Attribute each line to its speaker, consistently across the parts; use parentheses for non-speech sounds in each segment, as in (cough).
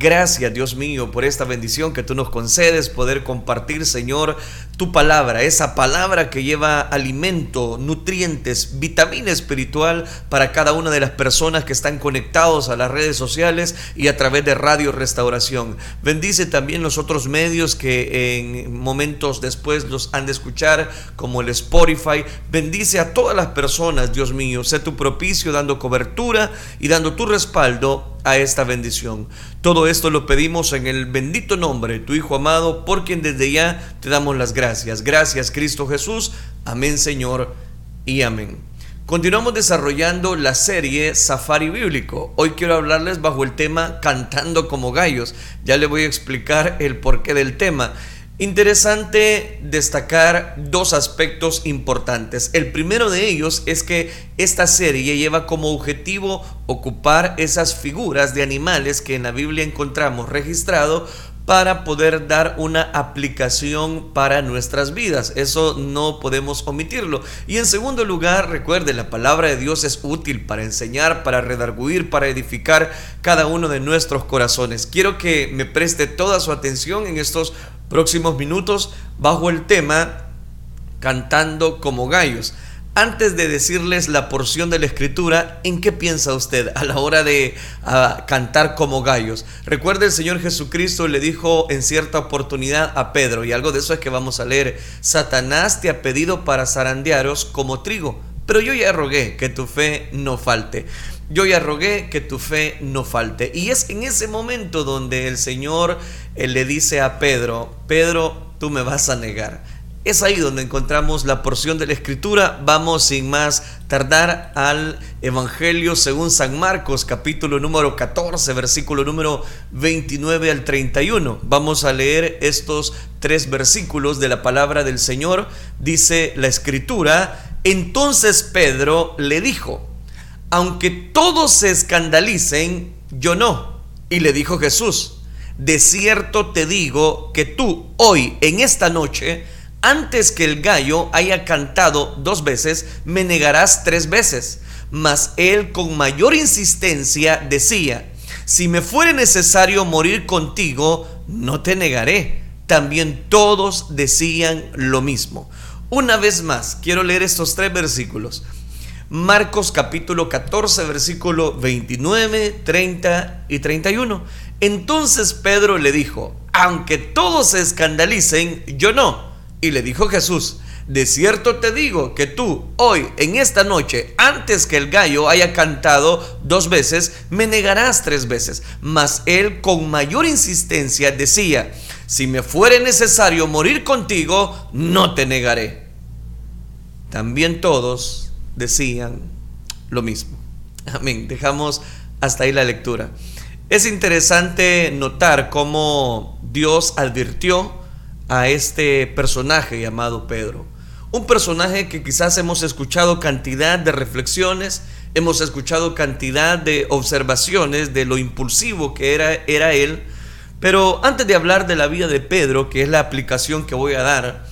Speaker 1: Gracias, Dios mío, por esta bendición que tú nos concedes, poder compartir, Señor, tu palabra, esa palabra que lleva alimento, nutrientes, vitamina espiritual para cada una de las personas que están conectados a las redes sociales y a través de Radio Restauración. Bendice también los otros medios que en momentos después los han de escuchar, como el Spotify. Bendice a todas las personas, Dios mío. Sé tu propicio dando cobertura y dando tu respaldo a esta bendición. Todo esto lo pedimos en el bendito nombre tu Hijo amado, por quien desde ya te damos las gracias. Gracias Cristo Jesús. Amén Señor y amén. Continuamos desarrollando la serie Safari Bíblico. Hoy quiero hablarles bajo el tema Cantando como gallos. Ya le voy a explicar el porqué del tema. Interesante destacar dos aspectos importantes. El primero de ellos es que esta serie lleva como objetivo ocupar esas figuras de animales que en la Biblia encontramos registrado para poder dar una aplicación para nuestras vidas. Eso no podemos omitirlo. Y en segundo lugar, recuerde, la palabra de Dios es útil para enseñar, para redarguir, para edificar cada uno de nuestros corazones. Quiero que me preste toda su atención en estos próximos minutos bajo el tema Cantando como gallos. Antes de decirles la porción de la escritura, ¿en qué piensa usted a la hora de cantar como gallos? Recuerde el Señor Jesucristo le dijo en cierta oportunidad a Pedro, y algo de eso es que vamos a leer, Satanás te ha pedido para zarandearos como trigo, pero yo ya rogué que tu fe no falte yo ya rogué que tu fe no falte. Y es en ese momento donde el Señor eh, le dice a Pedro, Pedro, tú me vas a negar. Es ahí donde encontramos la porción de la escritura. Vamos sin más tardar al Evangelio según San Marcos, capítulo número 14, versículo número 29 al 31. Vamos a leer estos tres versículos de la palabra del Señor. Dice la escritura, entonces Pedro le dijo, aunque todos se escandalicen, yo no. Y le dijo Jesús, de cierto te digo que tú hoy, en esta noche, antes que el gallo haya cantado dos veces, me negarás tres veces. Mas él con mayor insistencia decía, si me fuere necesario morir contigo, no te negaré. También todos decían lo mismo. Una vez más, quiero leer estos tres versículos. Marcos capítulo 14, versículo 29, 30 y 31. Entonces Pedro le dijo, aunque todos se escandalicen, yo no. Y le dijo Jesús, de cierto te digo que tú hoy, en esta noche, antes que el gallo haya cantado dos veces, me negarás tres veces. Mas él con mayor insistencia decía, si me fuere necesario morir contigo, no te negaré. También todos decían lo mismo. Amén. Dejamos hasta ahí la lectura. Es interesante notar cómo Dios advirtió a este personaje llamado Pedro. Un personaje que quizás hemos escuchado cantidad de reflexiones, hemos escuchado cantidad de observaciones de lo impulsivo que era, era él. Pero antes de hablar de la vida de Pedro, que es la aplicación que voy a dar,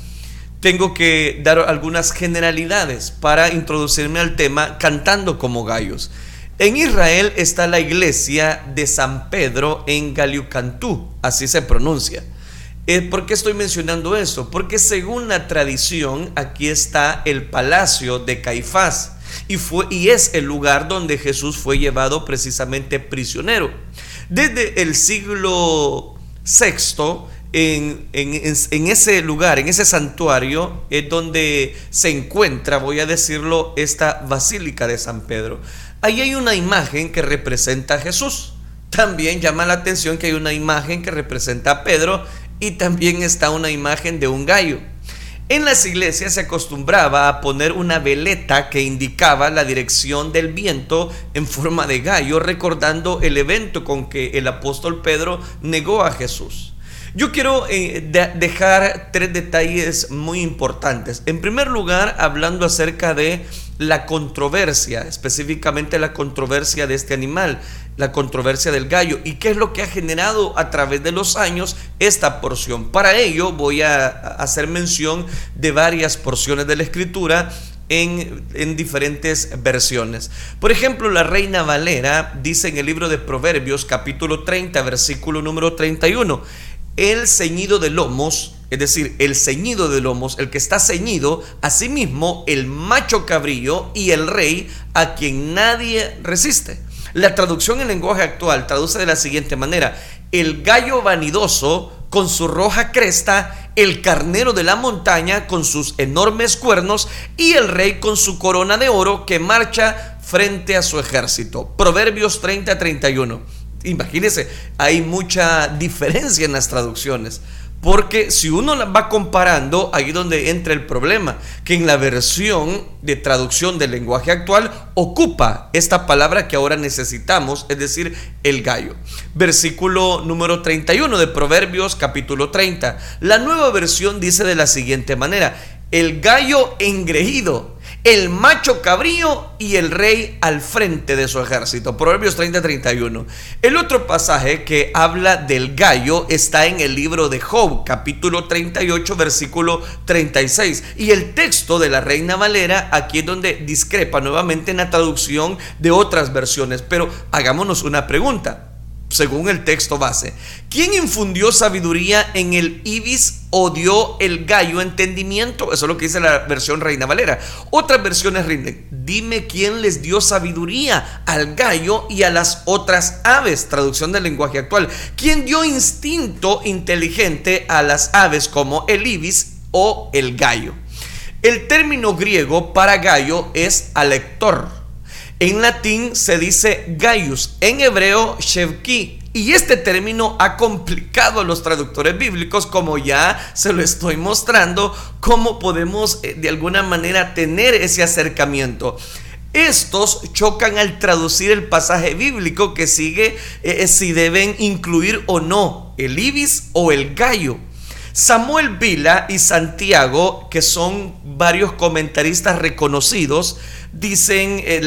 Speaker 1: tengo que dar algunas generalidades para introducirme al tema cantando como gallos. En Israel está la iglesia de San Pedro en Galiucantú, así se pronuncia. Eh, ¿Por qué estoy mencionando eso? Porque según la tradición, aquí está el palacio de Caifás y, fue, y es el lugar donde Jesús fue llevado precisamente prisionero. Desde el siglo VI, en, ese lugar, en ese santuario, es donde se encuentra, voy a decirlo, esta basílica de San Pedro. Ahí hay una imagen que representa a Jesús. También llama la atención que hay una imagen que representa a Pedro y también está una imagen de un gallo. En las iglesias se acostumbraba a poner una veleta que indicaba la dirección del viento en forma de gallo, recordando el evento con que el apóstol Pedro negó a Jesús. Yo quiero eh, dejar tres detalles muy importantes. En primer lugar, hablando acerca de la controversia, específicamente la controversia de este animal, la controversia del gallo y qué es lo que ha generado a través de los años esta porción. Para ello voy a hacer mención de varias porciones de la escritura en, en, diferentes versiones. Por ejemplo, la Reina Valera dice en el libro de Proverbios capítulo 30, versículo número 31, el ceñido de lomos, es decir, el ceñido de lomos, el que está ceñido, asimismo el macho cabrillo y el rey a quien nadie resiste. La traducción en lenguaje actual traduce de la siguiente manera, el gallo vanidoso con su roja cresta, el carnero de la montaña con sus enormes cuernos y el rey con su corona de oro que marcha frente a su ejército. Proverbios 30-31. Imagínense, hay mucha diferencia en las traducciones. Porque si uno va comparando, ahí donde entra el problema, que en la versión de traducción del lenguaje actual ocupa esta palabra que ahora necesitamos, es decir, el gallo. Versículo número 31 de Proverbios capítulo 30. La nueva versión dice de la siguiente manera, el gallo engreído el macho cabrío y el rey al frente de su ejército. Proverbios 30-31. El otro pasaje que habla del gallo está en el libro de Job, capítulo 38, versículo 36. Y el texto de la Reina Valera, aquí es donde discrepa nuevamente en la traducción de otras versiones. Pero hagámonos una pregunta según el texto base. ¿Quién infundió sabiduría en el ibis o dio el gallo entendimiento? Eso es lo que dice la versión Reina Valera. Otras versiones rinden. Dime quién les dio sabiduría al gallo y a las otras aves. Traducción del lenguaje actual. ¿Quién dio instinto inteligente a las aves como el ibis o el gallo? El término griego para gallo es alector en latín se dice gaius, en hebreo shevki. Y este término ha complicado a los traductores bíblicos, como ya se lo estoy mostrando, cómo podemos eh, de alguna manera tener ese acercamiento. Estos chocan al traducir el pasaje bíblico que sigue eh, si deben incluir o no el ibis o el gallo. Samuel Vila y Santiago, que son varios comentaristas reconocidos, dicen, eh,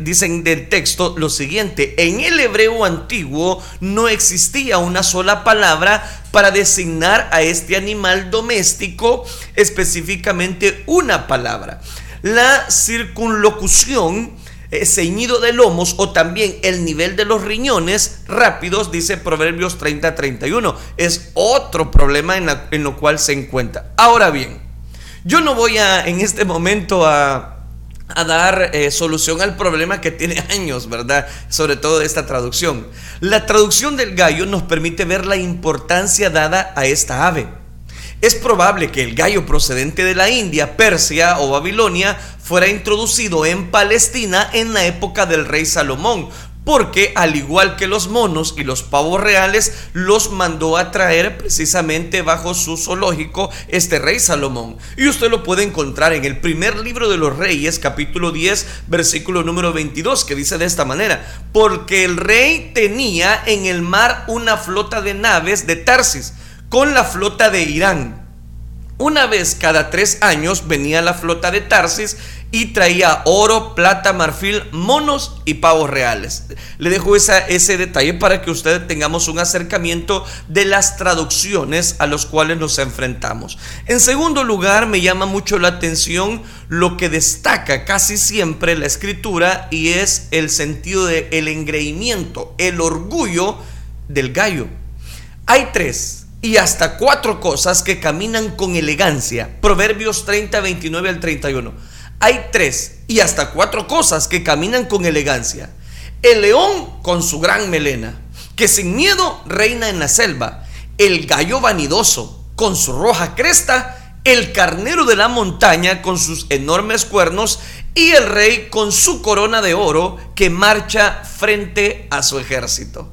Speaker 1: dicen del texto lo siguiente, en el hebreo antiguo no existía una sola palabra para designar a este animal doméstico, específicamente una palabra. La circunlocución eh, ceñido de lomos o también el nivel de los riñones rápidos, dice Proverbios 30-31. Es otro problema en, lo cual se encuentra. Ahora bien, yo no voy a en este momento a dar eh, solución al problema que tiene (laughs) años, ¿verdad? Sobre todo esta traducción. La traducción del gallo nos permite ver la importancia dada a esta ave. Es probable que el gallo procedente de la India, Persia o Babilonia fuera introducido en Palestina en la época del rey Salomón, porque al igual que los monos y los pavos reales, los mandó a traer precisamente bajo su zoológico este rey Salomón. Y usted lo puede encontrar en el primer libro de los reyes, capítulo 10, versículo número 22, que dice de esta manera, porque el rey tenía en el mar una flota de naves de Tarsis, con la flota de Irán. Una vez cada tres años venía la flota de Tarsis y traía oro, plata, marfil, monos y pavos reales. Le dejo ese detalle para que ustedes tengamos un acercamiento de las traducciones a los cuales nos enfrentamos. En segundo lugar, me llama mucho la atención lo que destaca casi siempre la escritura y es el sentido del el engreimiento, el orgullo del gallo. Hay tres y hasta cuatro cosas que caminan con elegancia. Proverbios 30, 29 al 31 hay tres y hasta cuatro cosas que caminan con elegancia. El león con su gran melena, que sin miedo reina en la selva. El gallo vanidoso con su roja cresta. El carnero de la montaña con sus enormes cuernos. Y el rey con su corona de oro que marcha frente a su ejército.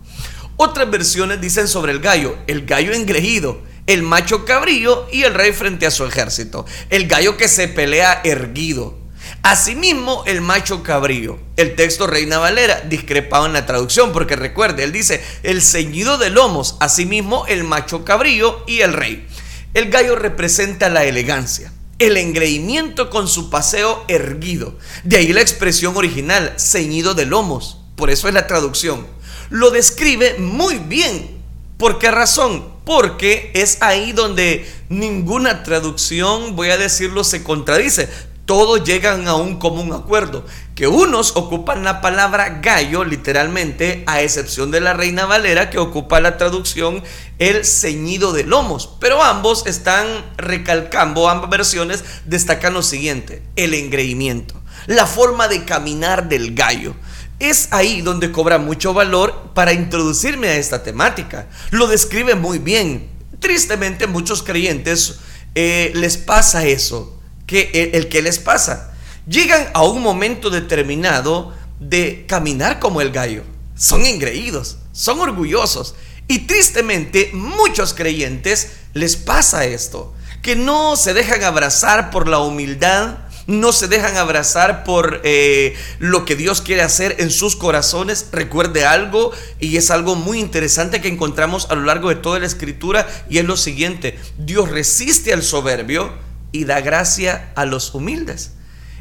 Speaker 1: Otras versiones dicen sobre el gallo, el gallo engreído, el macho cabrillo y el rey frente a su ejército. El gallo que se pelea erguido. Asimismo, el macho cabrío. El texto Reina Valera discrepado en la traducción, porque recuerde, él dice el ceñido de lomos, asimismo el macho cabrío y el rey. El gallo representa la elegancia, el engreimiento con su paseo erguido. De ahí la expresión original, ceñido de lomos. Por eso es la traducción. Lo describe muy bien. ¿Por qué razón? Porque es ahí donde ninguna traducción, voy a decirlo, se contradice todos llegan a un común acuerdo, que unos ocupan la palabra gallo literalmente, a excepción de la Reina Valera que ocupa la traducción el ceñido de lomos, pero ambos están recalcando, ambas versiones destacan lo siguiente, el engreimiento, la forma de caminar del gallo. Es ahí donde cobra mucho valor para introducirme a esta temática. Lo describe muy bien. Tristemente muchos creyentes eh, les pasa eso que el, que les pasa. Llegan a un momento determinado de caminar como el gallo. Son engreídos, son orgullosos. Y tristemente muchos creyentes les pasa esto, que no se dejan abrazar por la humildad, no se dejan abrazar por eh, lo que Dios quiere hacer en sus corazones. Recuerde algo, y es algo muy interesante que encontramos a lo largo de toda la escritura, y es lo siguiente, Dios resiste al soberbio, y da gracia a los humildes.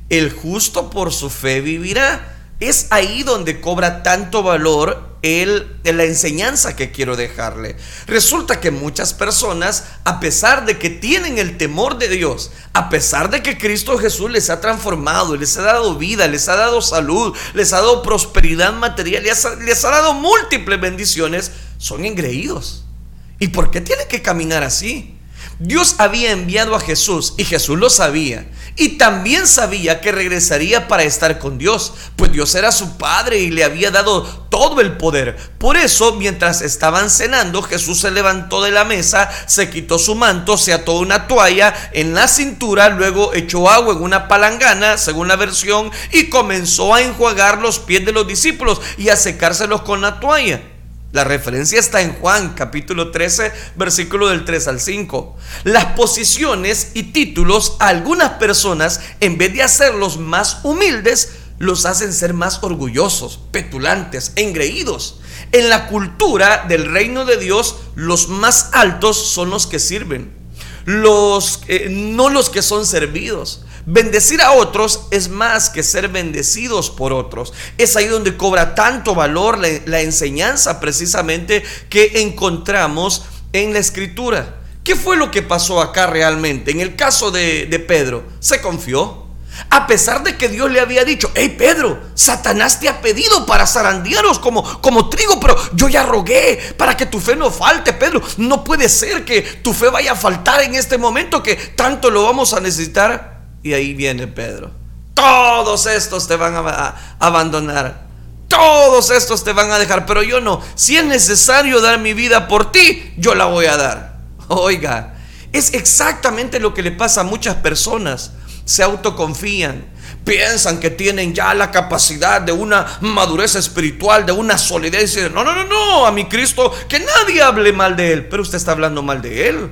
Speaker 1: El justo por su fe vivirá. Es ahí donde cobra tanto valor el, la enseñanza que quiero dejarle. Resulta que muchas personas, a pesar de que tienen el temor de Dios, a pesar de que Cristo Jesús les ha transformado, les ha dado vida, les ha dado salud, les ha dado prosperidad material, les ha, les ha dado múltiples bendiciones, son engreídos. ¿Y por qué tienen que caminar así? Dios había enviado a Jesús y Jesús lo sabía. Y también sabía que regresaría para estar con Dios, pues Dios era su Padre y le había dado todo el poder. Por eso, mientras estaban cenando, Jesús se levantó de la mesa, se quitó su manto, se ató una toalla en la cintura, luego echó agua en una palangana, según la versión, y comenzó a enjuagar los pies de los discípulos y a secárselos con la toalla. La referencia está en Juan capítulo 13, versículo del 3 al 5. Las posiciones y títulos a algunas personas, en vez de hacerlos más humildes, los hacen ser más orgullosos, petulantes, engreídos. En la cultura del reino de Dios, los más altos son los que sirven, los, no los que son servidos. Bendecir a otros es más que ser bendecidos por otros. Es ahí donde cobra tanto valor la, enseñanza precisamente que encontramos en la escritura. ¿Qué fue lo que pasó acá realmente? En el caso de, Pedro, se confió. A pesar de que Dios le había dicho, hey Pedro, Satanás te ha pedido para zarandearos como, como trigo, pero yo ya rogué para que tu fe no falte, Pedro. No puede ser que tu fe vaya a faltar en este momento que tanto lo vamos a necesitar. Y ahí viene Pedro. Todos estos te van a, abandonar. Todos estos te van a dejar, pero yo no. Si es necesario dar mi vida por ti, yo la voy a dar. Oiga, es exactamente lo que le pasa a muchas personas. Se autoconfían, piensan que tienen ya la capacidad de una madurez espiritual, de una solidez. No, no, no, no, a mi Cristo, que nadie hable mal de él, pero usted está hablando mal de él.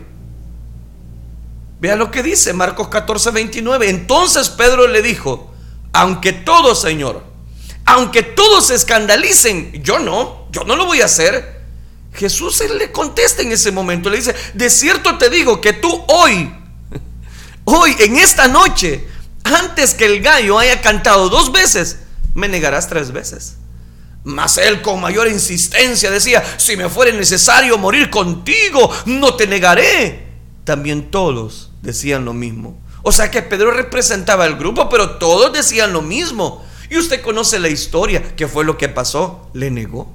Speaker 1: Vea lo que dice Marcos 14, 29. Entonces Pedro le dijo, aunque todos, Señor, aunque todos se escandalicen, yo no, yo no lo voy a hacer. Jesús le contesta en ese momento, le dice, de cierto te digo que tú hoy, (laughs) hoy, en esta noche, antes que el gallo haya cantado dos veces, me negarás tres veces. Mas él con mayor insistencia decía, si me fuere necesario morir contigo, no te negaré. También todos decían lo mismo. O sea que Pedro representaba el grupo, pero todos decían lo mismo. Y usted conoce la historia, ¿qué fue lo que pasó? Le negó.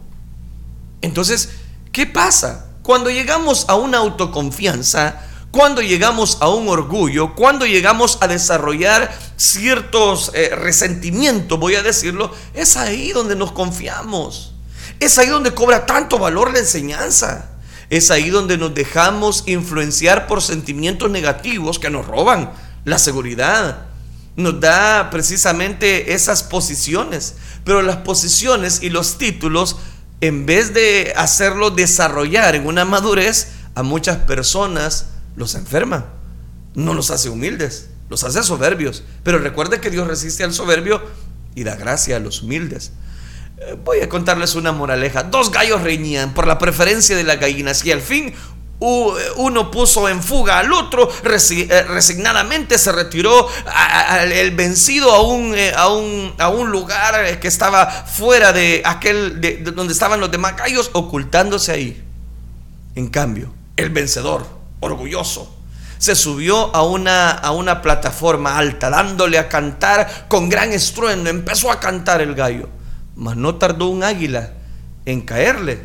Speaker 1: Entonces, ¿qué pasa? Cuando llegamos a una autoconfianza, cuando llegamos a un orgullo, cuando llegamos a desarrollar ciertos eh, resentimientos, voy a decirlo, es ahí donde nos confiamos. Es ahí donde cobra tanto valor la enseñanza. Es ahí donde nos dejamos influenciar por sentimientos negativos que nos roban la seguridad. Nos da precisamente esas posiciones. Pero las posiciones y los títulos, en vez de hacerlo desarrollar en una madurez, a muchas personas los enferma. No los hace humildes, los hace soberbios. Pero recuerde que Dios resiste al soberbio y da gracia a los humildes. Eh, voy a contarles una moraleja. Dos gallos reñían por la preferencia de las gallinas y al fin uno puso en fuga al otro, eh, resignadamente se retiró el vencido a un, eh, a un, a un lugar que estaba fuera de aquel de donde estaban los demás gallos, ocultándose ahí. En cambio, el vencedor, orgulloso, Se subió a una, a una plataforma alta, dándole a cantar con gran estruendo. Empezó a cantar el gallo. Mas no tardó un águila en caerle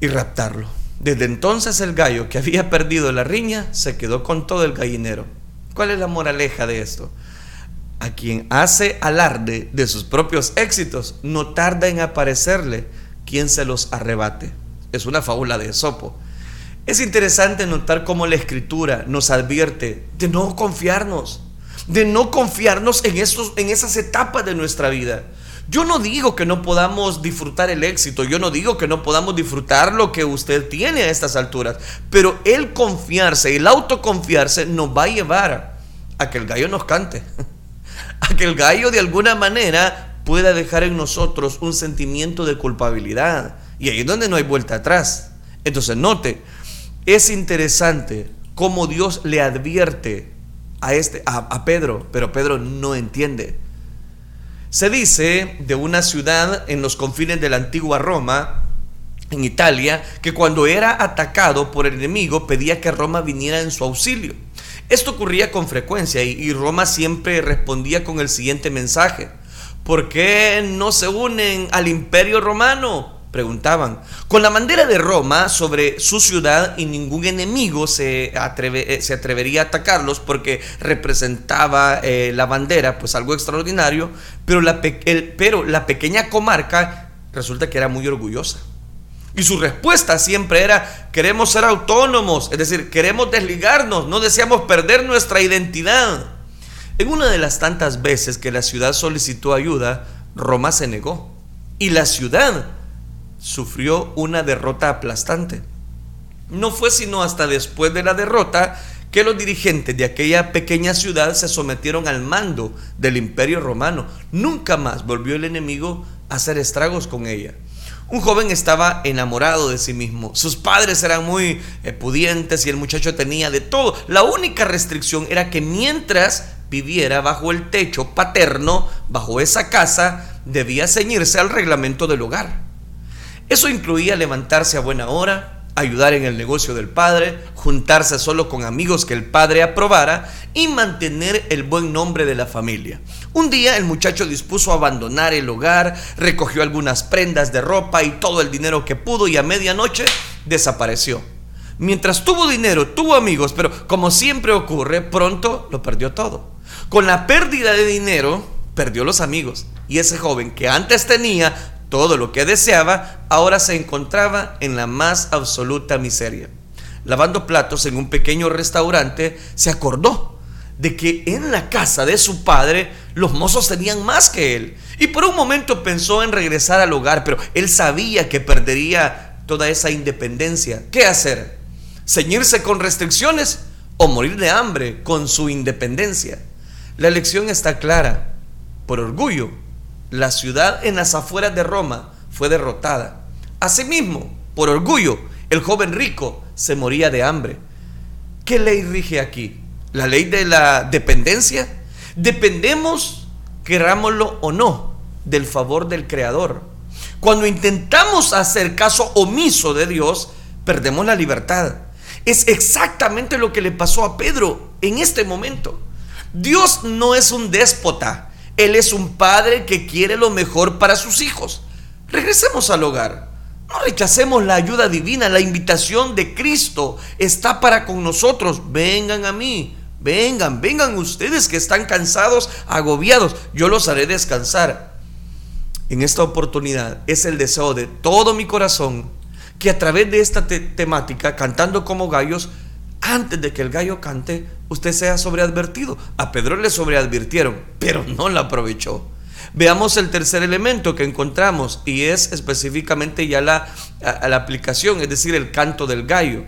Speaker 1: y raptarlo. Desde entonces el gallo que había perdido la riña se quedó con todo el gallinero. ¿Cuál es la moraleja de esto? A quien hace alarde de sus propios éxitos, no tarda en aparecerle quien se los arrebate. Es una fábula de Esopo. Es interesante notar cómo la escritura nos advierte de no confiarnos, de no confiarnos en, estos, en esas etapas de nuestra vida. Yo no digo que no podamos disfrutar el éxito, yo no digo que no podamos disfrutar lo que usted tiene a estas alturas, pero el confiarse, el autoconfiarse nos va a llevar a que el gallo nos cante, (laughs) a que el gallo de alguna manera pueda dejar en nosotros un sentimiento de culpabilidad. Y ahí es donde no hay vuelta atrás. Entonces, note, es interesante cómo Dios le advierte a, este, a, Pedro, pero Pedro no entiende. Se dice de una ciudad en los confines de la antigua Roma, en Italia, que cuando era atacado por el enemigo pedía que Roma viniera en su auxilio. Esto ocurría con frecuencia y, Roma siempre respondía con el siguiente mensaje. ¿Por qué no se unen al imperio romano? Preguntaban. Con la bandera de Roma sobre su ciudad y ningún enemigo se, atreve, eh, se atrevería a atacarlos porque representaba eh, la bandera, pues algo extraordinario, pero la, pero la pequeña comarca resulta que era muy orgullosa. Y su respuesta siempre era, queremos ser autónomos, es decir, queremos desligarnos, no deseamos perder nuestra identidad. En una de las tantas veces que la ciudad solicitó ayuda, Roma se negó. Y la ciudad sufrió una derrota aplastante. No fue sino hasta después de la derrota que los dirigentes de aquella pequeña ciudad se sometieron al mando del imperio romano. Nunca más volvió el enemigo a hacer estragos con ella. Un joven estaba enamorado de sí mismo. Sus padres eran muy eh, pudientes y el muchacho tenía de todo. La única restricción era que mientras viviera bajo el techo paterno, bajo esa casa, debía ceñirse al reglamento del hogar. Eso incluía levantarse a buena hora, ayudar en el negocio del padre, juntarse solo con amigos que el padre aprobara y mantener el buen nombre de la familia. Un día el muchacho dispuso a abandonar el hogar, recogió algunas prendas de ropa y todo el dinero que pudo y a medianoche desapareció. Mientras tuvo dinero, tuvo amigos, pero como siempre ocurre, pronto lo perdió todo. Con la pérdida de dinero, perdió los amigos. Y ese joven que antes tenía todo lo que deseaba, ahora se encontraba en la más absoluta miseria. Lavando platos en un pequeño restaurante, se acordó de que en la casa de su padre los mozos tenían más que él. Y por un momento pensó en regresar al hogar, pero él sabía que perdería toda esa independencia. ¿Qué hacer? ¿Ceñirse con restricciones o morir de hambre con su independencia? La elección está clara. Por orgullo, la ciudad en las afueras de Roma fue derrotada. Asimismo, por orgullo, el joven rico se moría de hambre. ¿Qué ley rige aquí? ¿La ley de la dependencia? Dependemos, querámoslo o no, del favor del Creador. Cuando intentamos hacer caso omiso de Dios, perdemos la libertad. Es exactamente lo que le pasó a Pedro en este momento. Dios no es un déspota él es un padre que quiere lo mejor para sus hijos. Regresemos al hogar. No rechacemos la ayuda divina, la invitación de Cristo está para con nosotros. Vengan a mí, vengan, vengan ustedes que están cansados, agobiados. Yo los haré descansar. En esta oportunidad es el deseo de todo mi corazón que a través de esta temática, cantando como gallos, antes de que el gallo cante, usted sea sobreadvertido. A Pedro le sobreadvirtieron, pero no la aprovechó. Veamos el tercer elemento que encontramos y es específicamente ya la, la aplicación, es decir, el canto del gallo.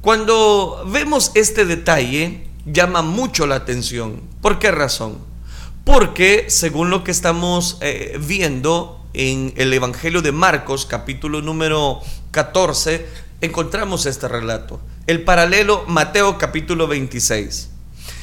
Speaker 1: Cuando vemos este detalle, llama mucho la atención. ¿Por qué razón? Porque según lo que estamos eh, viendo en el Evangelio de Marcos, capítulo número 14, encontramos este relato. El paralelo Mateo capítulo 26.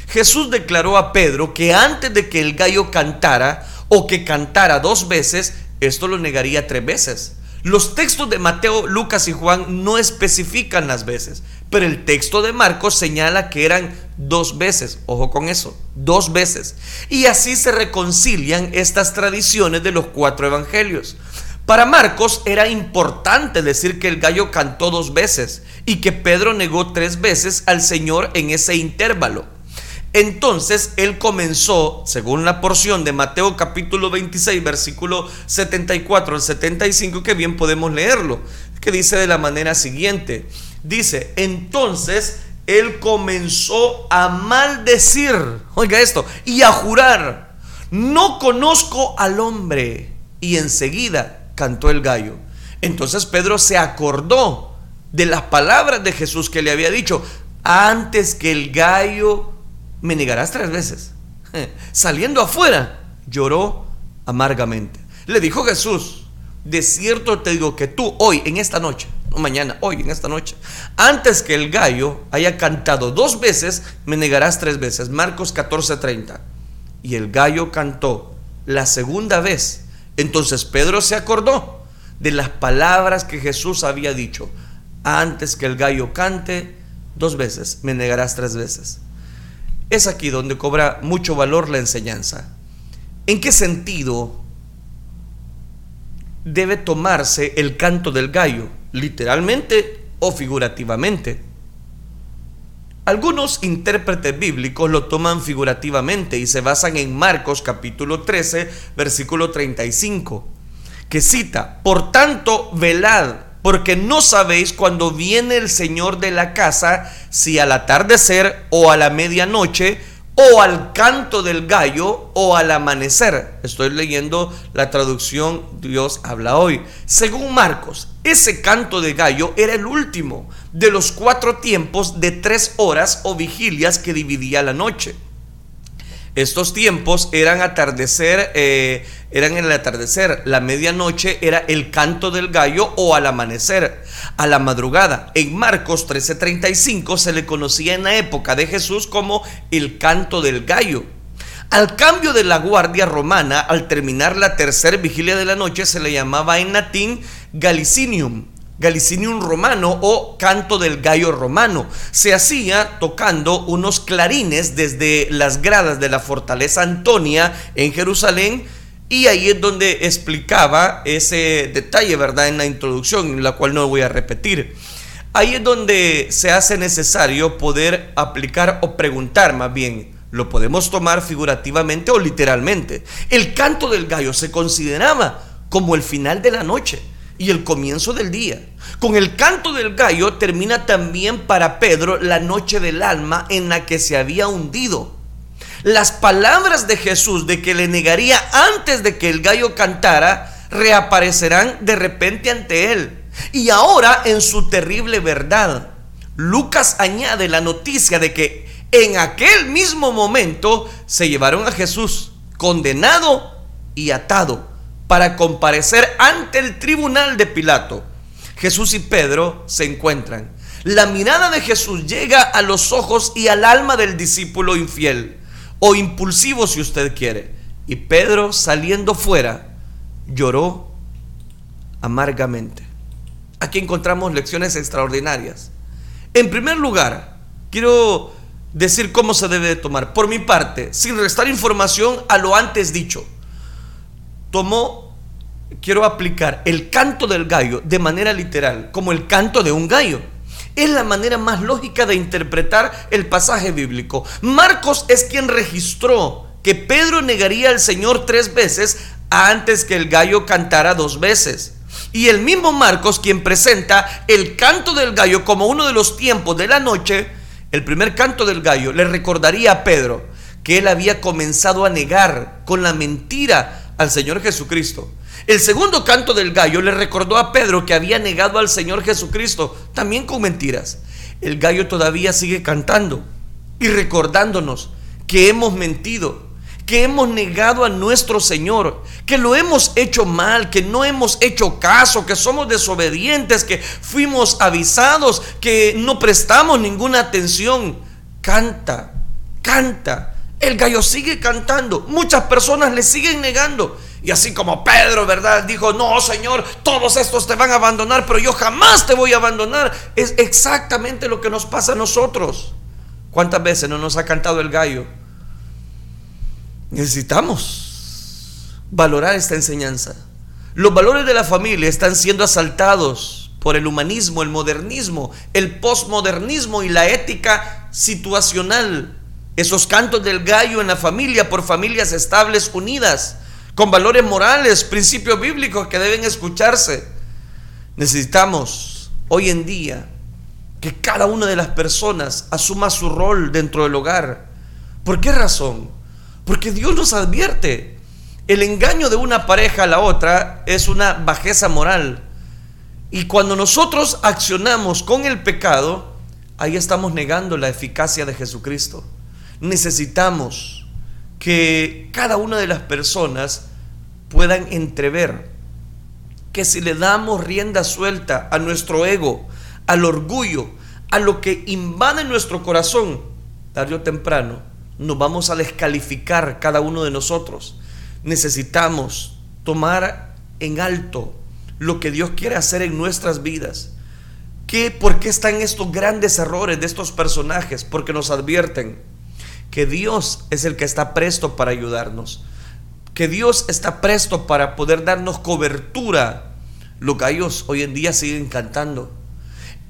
Speaker 1: Jesús declaró a Pedro que antes de que el gallo cantara o que cantara dos veces, esto lo negaría tres veces. Los textos de Mateo, Lucas y Juan no especifican las veces, pero el texto de Marcos señala que eran dos veces. Ojo con eso, dos veces. Y así se reconcilian estas tradiciones de los cuatro evangelios. Para Marcos era importante decir que el gallo cantó dos veces y que Pedro negó tres veces al Señor en ese intervalo. Entonces él comenzó, según la porción de Mateo capítulo 26, versículo 74 al 75, que bien podemos leerlo, que dice de la manera siguiente. Dice, entonces él comenzó a maldecir, oiga esto, y a jurar, no conozco al hombre. Y enseguida cantó el gallo. Entonces Pedro se acordó de las palabras de Jesús que le había dicho, antes que el gallo me negarás tres veces. (laughs) Saliendo afuera, lloró amargamente. Le dijo Jesús, de cierto te digo que tú hoy, en esta noche, no mañana, hoy, en esta noche, antes que el gallo haya cantado dos veces, me negarás tres veces. Marcos 14:30. Y el gallo cantó la segunda vez. Entonces Pedro se acordó de las palabras que Jesús había dicho. Antes que el gallo cante dos veces, me negarás tres veces. Es aquí donde cobra mucho valor la enseñanza. ¿En qué sentido debe tomarse el canto del gallo? ¿Literalmente o figurativamente? Algunos intérpretes bíblicos lo toman figurativamente y se basan en Marcos capítulo 13, versículo 35, que cita, por tanto, velad porque no sabéis cuándo viene el Señor de la casa, si al atardecer o a la medianoche, o al canto del gallo o al amanecer. Estoy leyendo la traducción Dios habla hoy. Según Marcos, ese canto de gallo era el último de los cuatro tiempos de tres horas o vigilias que dividía la noche. Estos tiempos eran atardecer, eh, eran en el atardecer, la medianoche era el canto del gallo o al amanecer, a la madrugada. En Marcos 13:35 se le conocía en la época de Jesús como el canto del gallo. Al cambio de la guardia romana, al terminar la tercera vigilia de la noche, se le llamaba en latín Galicinium Galicinium romano o canto del gallo romano. Se hacía tocando unos clarines desde las gradas de la fortaleza Antonia en Jerusalén y ahí es donde explicaba ese detalle, ¿verdad? En la introducción, la cual no voy a repetir. Ahí es donde se hace necesario poder aplicar o preguntar más bien. Lo podemos tomar figurativamente o literalmente. El canto del gallo se consideraba como el final de la noche y el comienzo del día. Con el canto del gallo termina también para Pedro la noche del alma en la que se había hundido. Las palabras de Jesús de que le negaría antes de que el gallo cantara reaparecerán de repente ante él. Y ahora en su terrible verdad. Lucas añade la noticia de que en aquel mismo momento se llevaron a Jesús condenado y atado para comparecer ante el tribunal de Pilato. Jesús y Pedro se encuentran. La mirada de Jesús llega a los ojos y al alma del discípulo infiel, o impulsivo si usted quiere. Y Pedro, saliendo fuera, lloró amargamente. Aquí encontramos lecciones extraordinarias. En primer lugar, quiero decir cómo se debe de tomar. Por mi parte, sin restar información a lo antes dicho tomó, quiero aplicar el canto del gallo de manera literal, como el canto de un gallo. Es la manera más lógica de interpretar el pasaje bíblico. Marcos es quien registró que Pedro negaría al Señor tres veces antes que el gallo cantara dos veces. Y el mismo Marcos quien presenta el canto del gallo como uno de los tiempos de la noche, el primer canto del gallo le recordaría a Pedro que él había comenzado a negar con la mentira al Señor Jesucristo. El segundo canto del gallo le recordó a Pedro que había negado al Señor Jesucristo, también con mentiras. El gallo todavía sigue cantando y recordándonos que hemos mentido, que hemos negado a nuestro Señor, que lo hemos hecho mal, que no hemos hecho caso, que somos desobedientes, que fuimos avisados, que no prestamos ninguna atención. Canta, canta el gallo sigue cantando. Muchas personas le siguen negando. Y así como Pedro, ¿verdad? Dijo, no, Señor, todos estos te van a abandonar, pero yo jamás te voy a abandonar. Es exactamente lo que nos pasa a nosotros. ¿Cuántas veces no nos ha cantado el gallo? Necesitamos valorar esta enseñanza. Los valores de la familia están siendo asaltados por el humanismo, el modernismo, el postmodernismo y la ética situacional. Esos cantos del gallo en la familia por familias estables unidas, con valores morales, principios bíblicos que deben escucharse. Necesitamos hoy en día que cada una de las personas asuma su rol dentro del hogar. ¿Por qué razón? Porque Dios nos advierte. El engaño de una pareja a la otra es una bajeza moral. Y cuando nosotros accionamos con el pecado, ahí estamos negando la eficacia de Jesucristo. Necesitamos que cada una de las personas puedan entrever que si le damos rienda suelta a nuestro ego, al orgullo, a lo que invade nuestro corazón, tarde o temprano, nos vamos a descalificar cada uno de nosotros. Necesitamos tomar en alto lo que Dios quiere hacer en nuestras vidas. ¿Qué, ¿Por qué están estos grandes errores de estos personajes? Porque nos advierten que Dios es el que está presto para ayudarnos, que Dios está presto para poder darnos cobertura. Los gallos hoy en día siguen cantando.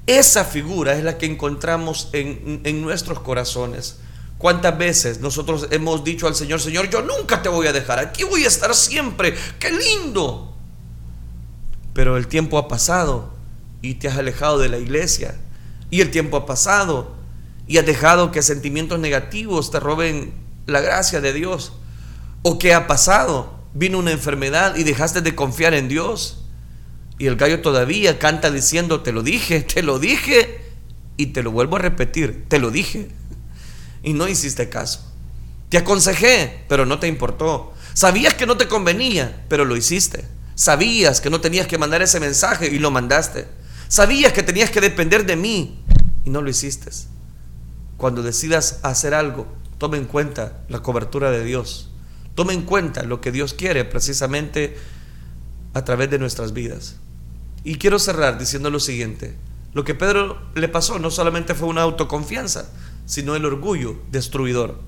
Speaker 1: Esa figura es la que encontramos en, en nuestros corazones. ¿Cuántas veces nosotros hemos dicho al Señor, Señor, yo nunca te voy a dejar, aquí voy a estar siempre, qué lindo? Pero el tiempo ha pasado y te has alejado de la iglesia. Y el tiempo ha pasado y has dejado que sentimientos negativos te roben la gracia de Dios. ¿O qué ha pasado? Vino una enfermedad y dejaste de confiar en Dios. Y el gallo todavía canta diciendo, te lo dije, (laughs) te lo dije. Y te lo vuelvo a repetir, te lo dije y no hiciste caso. Te aconsejé, pero no te importó. Sabías que no te convenía, pero lo hiciste. Sabías que no tenías que mandar ese mensaje y lo mandaste. Sabías que tenías que depender de mí y no lo hiciste. Cuando decidas hacer algo, tome en cuenta la cobertura de Dios. Tome en cuenta lo que Dios quiere precisamente a través de nuestras vidas. Y quiero cerrar diciendo lo siguiente. Lo que Pedro le pasó no solamente fue una autoconfianza, sino el orgullo destruidor.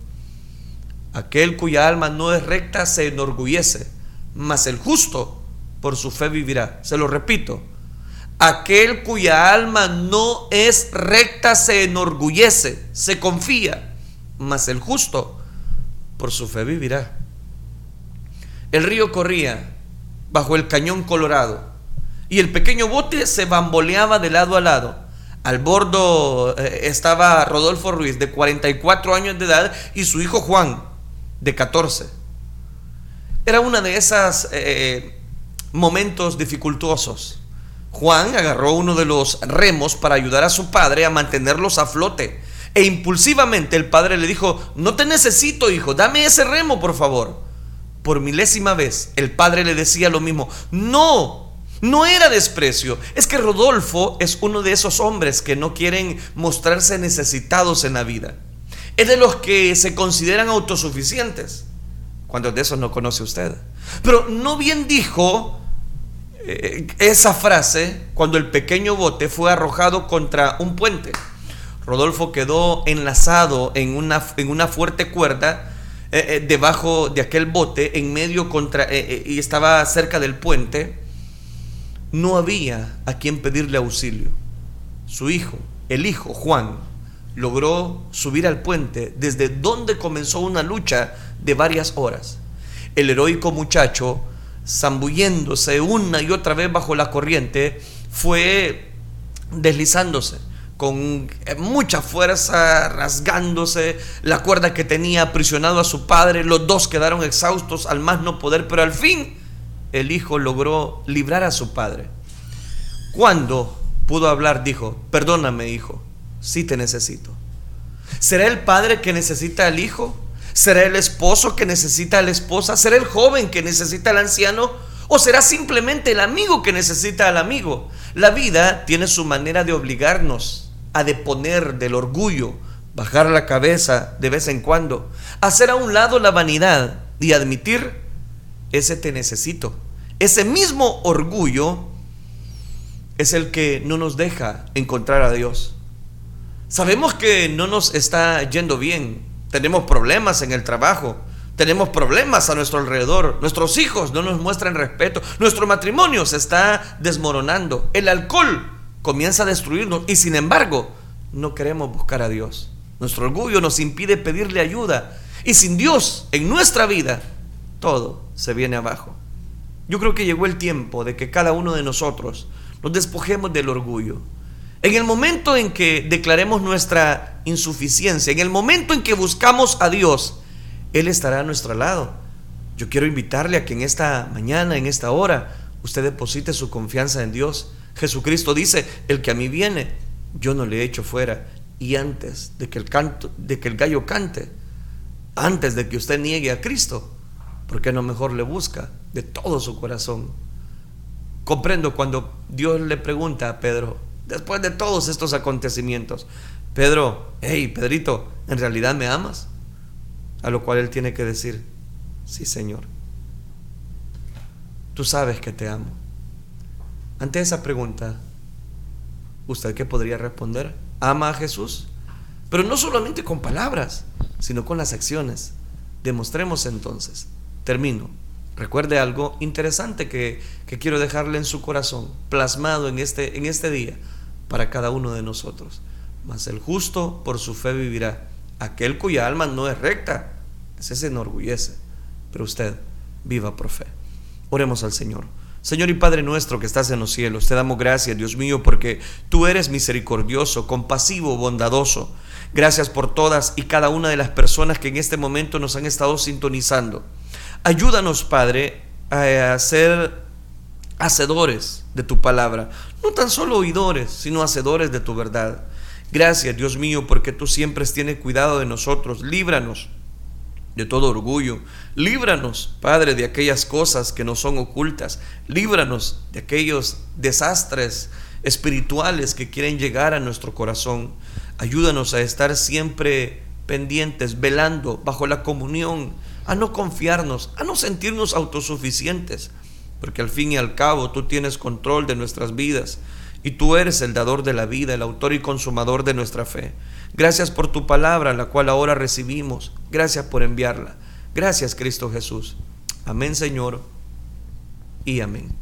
Speaker 1: Aquel cuya alma no es recta se enorgullece, mas el justo por su fe vivirá. Se lo repito, aquel cuya alma no es recta se enorgullece, se confía, mas el justo por su fe vivirá. El río corría bajo el cañón colorado y el pequeño bote se bamboleaba de lado a lado al bordo eh, estaba Rodolfo Ruiz, de 44 años de edad, y su hijo Juan, de 14. Era uno de esos eh, momentos dificultosos. Juan agarró uno de los remos para ayudar a su padre a mantenerlos a flote. E impulsivamente el padre le dijo, no te necesito, hijo, dame ese remo, por favor. Por milésima vez el padre le decía lo mismo, no, no era desprecio, es que Rodolfo es uno de esos hombres que no quieren mostrarse necesitados en la vida. Es de los que se consideran autosuficientes. Cuando de eso no conoce usted? Pero no bien dijo esa frase cuando el pequeño bote fue arrojado contra un puente. Rodolfo quedó enlazado en una, en una fuerte cuerda eh, eh, debajo de aquel bote, en medio contra, y estaba cerca del puente no había a quien pedirle auxilio. Su hijo, el hijo Juan, logró subir al puente desde donde comenzó una lucha de varias horas. El heroico muchacho, zambulléndose una y otra vez bajo la corriente, fue deslizándose con mucha fuerza, rasgándose la cuerda que tenía aprisionado a su padre. Los dos quedaron exhaustos al más no poder, pero al fin el hijo logró librar a su padre. Cuando pudo hablar, dijo, perdóname hijo, sí te necesito. ¿Será el padre que necesita al hijo? ¿Será el esposo que necesita a la esposa? ¿Será el joven que necesita al anciano? ¿O será simplemente el amigo que necesita al amigo? La vida tiene su manera de obligarnos a deponer del orgullo, bajar la cabeza de vez en cuando, hacer a un lado la vanidad y admitir ese te necesito. Ese mismo orgullo es el que no nos deja encontrar a Dios. Sabemos que no nos está yendo bien, tenemos problemas en el trabajo, tenemos problemas a nuestro alrededor, nuestros hijos no nos muestran respeto, nuestro matrimonio se está desmoronando, el alcohol comienza a destruirnos y sin embargo no queremos buscar a Dios. Nuestro orgullo nos impide pedirle ayuda y sin Dios en nuestra vida todo se viene abajo. Yo creo que llegó el tiempo de que cada uno de nosotros nos despojemos del orgullo. En el momento en que declaremos nuestra insuficiencia, en el momento en que buscamos a Dios, Él estará a nuestro lado. Yo quiero invitarle a que en esta mañana, en esta hora, usted deposite su confianza en Dios. Jesucristo dice, el que a mí viene, yo no le echo fuera. Y antes de que el, canto, de que el gallo cante, antes de que usted niegue a Cristo, ¿por qué no mejor le busca de todo su corazón? Comprendo cuando Dios le pregunta a Pedro, después de todos estos acontecimientos, Pedro, hey Pedrito, ¿en realidad me amas? A lo cual él tiene que decir, sí Señor, tú sabes que te amo. Ante esa pregunta, ¿usted qué podría responder? ¿Ama a Jesús? Pero no solamente con palabras, sino con las acciones. Demostremos entonces. Termino. Recuerde algo interesante que, quiero dejarle en su corazón, plasmado en este, en este día para cada uno de nosotros. Mas el justo por su fe vivirá. Aquel cuya alma no es recta, ese se enorgullece. Pero usted viva por fe. Oremos al Señor. Señor y Padre nuestro que estás en los cielos, te damos gracias, Dios mío, porque tú eres misericordioso, compasivo, bondadoso. Gracias por todas y cada una de las personas que en este momento nos han estado sintonizando. Ayúdanos, Padre, a ser hacedores de tu palabra, no tan solo oidores, sino hacedores de tu verdad. Gracias, Dios mío, porque tú siempre tienes cuidado de nosotros. Líbranos de todo orgullo. Líbranos, Padre, de aquellas cosas que nos son ocultas. Líbranos de aquellos desastres espirituales que quieren llegar a nuestro corazón. Ayúdanos a estar siempre pendientes, velando bajo la comunión a no confiarnos, a no sentirnos autosuficientes, porque al fin y al cabo tú tienes control de nuestras vidas y tú eres el dador de la vida, el autor y consumador de nuestra fe. Gracias por tu palabra, la cual ahora recibimos. Gracias por enviarla. Gracias, Cristo Jesús. Amén, Señor, y amén.